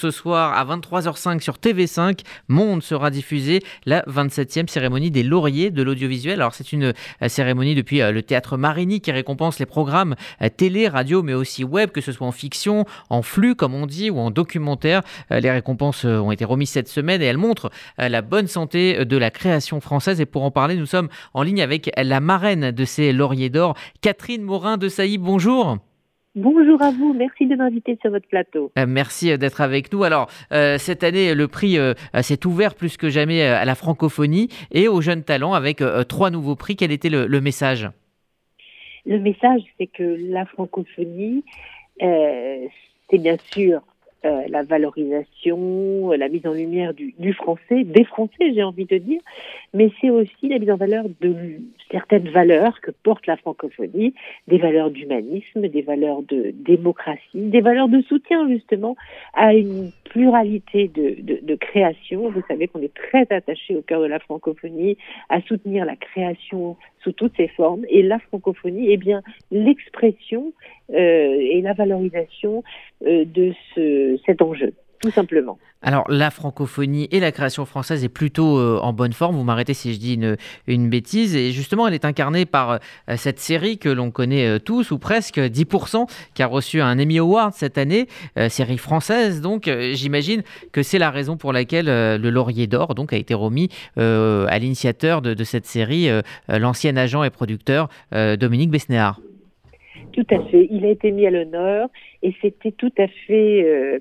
Ce soir à 23h05 sur TV5, Monde sera diffusée la 27e cérémonie des lauriers de l'audiovisuel. Alors c'est une euh, cérémonie depuis euh, le théâtre Marigny qui récompense les programmes euh, télé, radio mais aussi web, que ce soit en fiction, en flux comme on dit ou en documentaire. Les récompenses ont été remises cette semaine et elles montrent la bonne santé de la création française. Et pour en parler, nous sommes en ligne avec la marraine de ces lauriers d'or, Catherine Morin de Sailly. Bonjour. Bonjour à vous, merci de m'inviter sur votre plateau. Euh, merci euh, d'être avec nous. Alors, euh, cette année, le prix s'est ouvert plus que jamais à la francophonie et aux jeunes talents avec trois nouveaux prix. Quel était le, message? Le message, c'est que la francophonie, c'est bien sûr euh, la valorisation, la mise en lumière du, français, des Français, j'ai envie de dire, mais c'est aussi la mise en valeur de certaines valeurs que porte la francophonie, des valeurs d'humanisme, des valeurs de démocratie, des valeurs de soutien justement à une pluralité de, de, de création. Vous savez qu'on est très attaché au cœur de la francophonie à soutenir la création sous toutes ses formes. Et la francophonie, eh bien, l'expression euh, et la valorisation euh, de ce, cet enjeu tout simplement. Alors la francophonie et la création française est plutôt euh, en bonne forme, vous m'arrêtez si je dis une, bêtise, et justement elle est incarnée par euh, cette série que l'on connaît euh, tous, ou presque 10%, qui a reçu un Emmy Award cette année, série française, donc j'imagine que c'est la raison pour laquelle le Laurier d'Or donc, a été remis à l'initiateur de, de, cette série, l'ancien agent et producteur Dominique Besnéard. Tout à fait. Il a été mis à l'honneur et c'était tout à fait euh,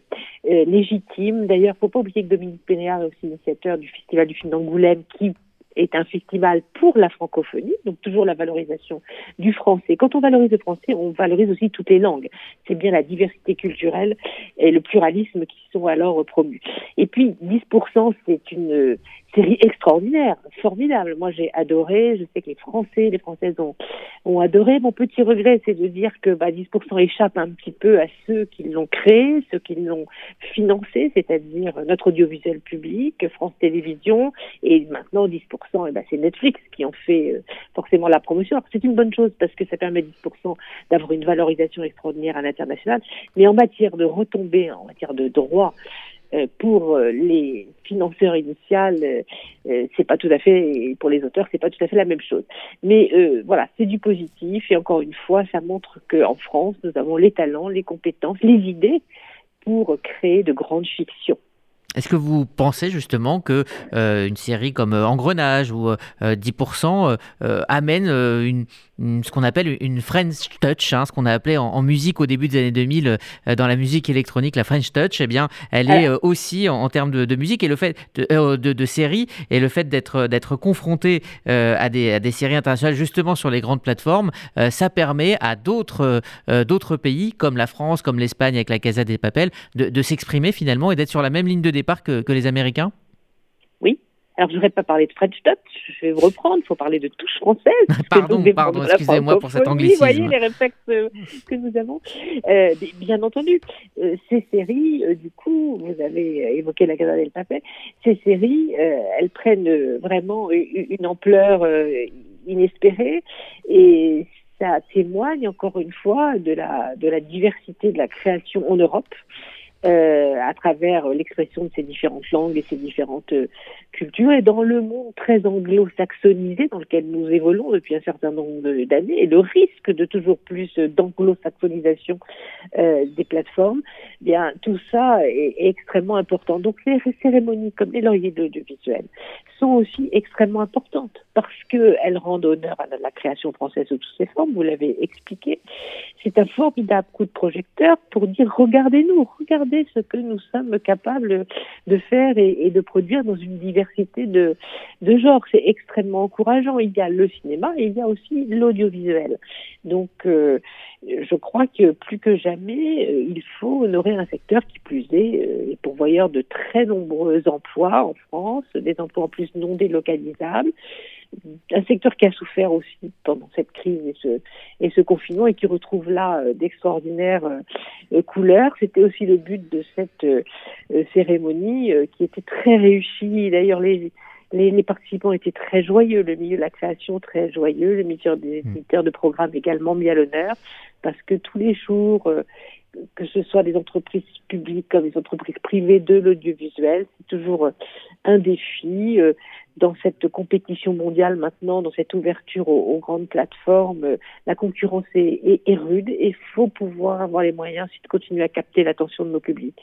euh, légitime. D'ailleurs, faut pas oublier que Dominique Pénéard est aussi initiateur du Festival du film d'Angoulême qui est un festival pour la francophonie, donc toujours la valorisation du français. Quand on valorise le français, on valorise aussi toutes les langues. C'est bien la diversité culturelle et le pluralisme qui sont alors promus. Et puis 10%, c'est une série extraordinaire, formidable. Moi, j'ai adoré. Je sais que les Français, les Françaises ont, ont adoré. Mon petit regret, c'est de dire que bah, 10% échappe un petit peu à ceux qui l'ont créé, ceux qui l'ont financé, c'est-à-dire notre audiovisuel public, France Télévisions, et maintenant 10%, et bah, c'est Netflix qui en fait euh, forcément la promotion. C'est une bonne chose parce que ça permet 10% d'avoir une valorisation extraordinaire à l'international, mais en matière de retombées, en matière de droit, euh, pour euh, les financeurs initiales, euh, c'est pas tout à fait, pour les auteurs, c'est pas tout à fait la même chose. Mais voilà, c'est du positif et encore une fois, ça montre qu'en France, nous avons les talents, les compétences, les idées pour créer de grandes fictions. Est-ce que vous pensez justement que une série comme Engrenage ou 10% amène une, ce qu'on appelle une French touch, hein, ce qu'on a appelé en, musique au début des années 2000 euh, dans la musique électronique, la French touch, eh bien, elle est euh, aussi en, termes de, musique et le fait de, euh, de, séries et le fait d'être d'être confronté à, des, à des séries internationales justement sur les grandes plateformes, ça permet à d'autres d'autres pays comme la France, comme l'Espagne avec la Casa des Papel, de, s'exprimer finalement et d'être sur la même ligne de départ que, que les Américains? Alors, je voudrais pas parler de French Touch, je vais vous reprendre, il faut parler de touche française. pardon, pardon, excusez-moi pour cet anglicisme. Vous voyez les réflexes euh, que nous avons. Euh, bien entendu, euh, ces séries, euh, du coup, vous avez évoqué la Casa del Papel, ces séries, elles prennent vraiment une ampleur inespérée et ça témoigne encore une fois de la, de la diversité de la création en Europe euh, à travers l'expression de ces différentes langues et ces différentes euh, cultures. Et dans le monde très anglo-saxonisé dans lequel nous évoluons depuis un certain nombre d'années, et le risque de toujours plus d'anglo-saxonisation euh, des plateformes, eh bien tout ça est, est, extrêmement important. Donc les cérémonies comme les lauriers de l'audiovisuel sont aussi extrêmement importantes parce qu'elles rendent honneur à la création française sous toutes ses formes, vous l'avez expliqué. C'est un formidable coup de projecteur pour dire regardez-nous, regardez ce que nous sommes capables de faire et, de produire dans une diversité de, de genres. C'est extrêmement encourageant. Il y a le cinéma et il y a aussi l'audiovisuel. Donc, euh, je crois que plus que jamais, euh, il faut honorer un secteur qui plus est, euh, est pourvoyeur de très nombreux emplois en France, des emplois en plus non délocalisables un secteur qui a souffert aussi pendant cette crise et ce, et ce confinement et qui retrouve là euh, d'extraordinaires couleurs. C'était aussi le but de cette cérémonie qui était très réussie. D'ailleurs, les, les, les, participants étaient très joyeux, le milieu de la création très joyeux, le milieu des éditeurs de programmes également mis à l'honneur, parce que tous les jours, euh, que ce soit des entreprises publiques comme des entreprises privées de l'audiovisuel. C'est toujours un défi dans cette compétition mondiale maintenant, dans cette ouverture aux, grandes plateformes, la concurrence est, est rude et il faut pouvoir avoir les moyens de continuer à capter l'attention de nos publics.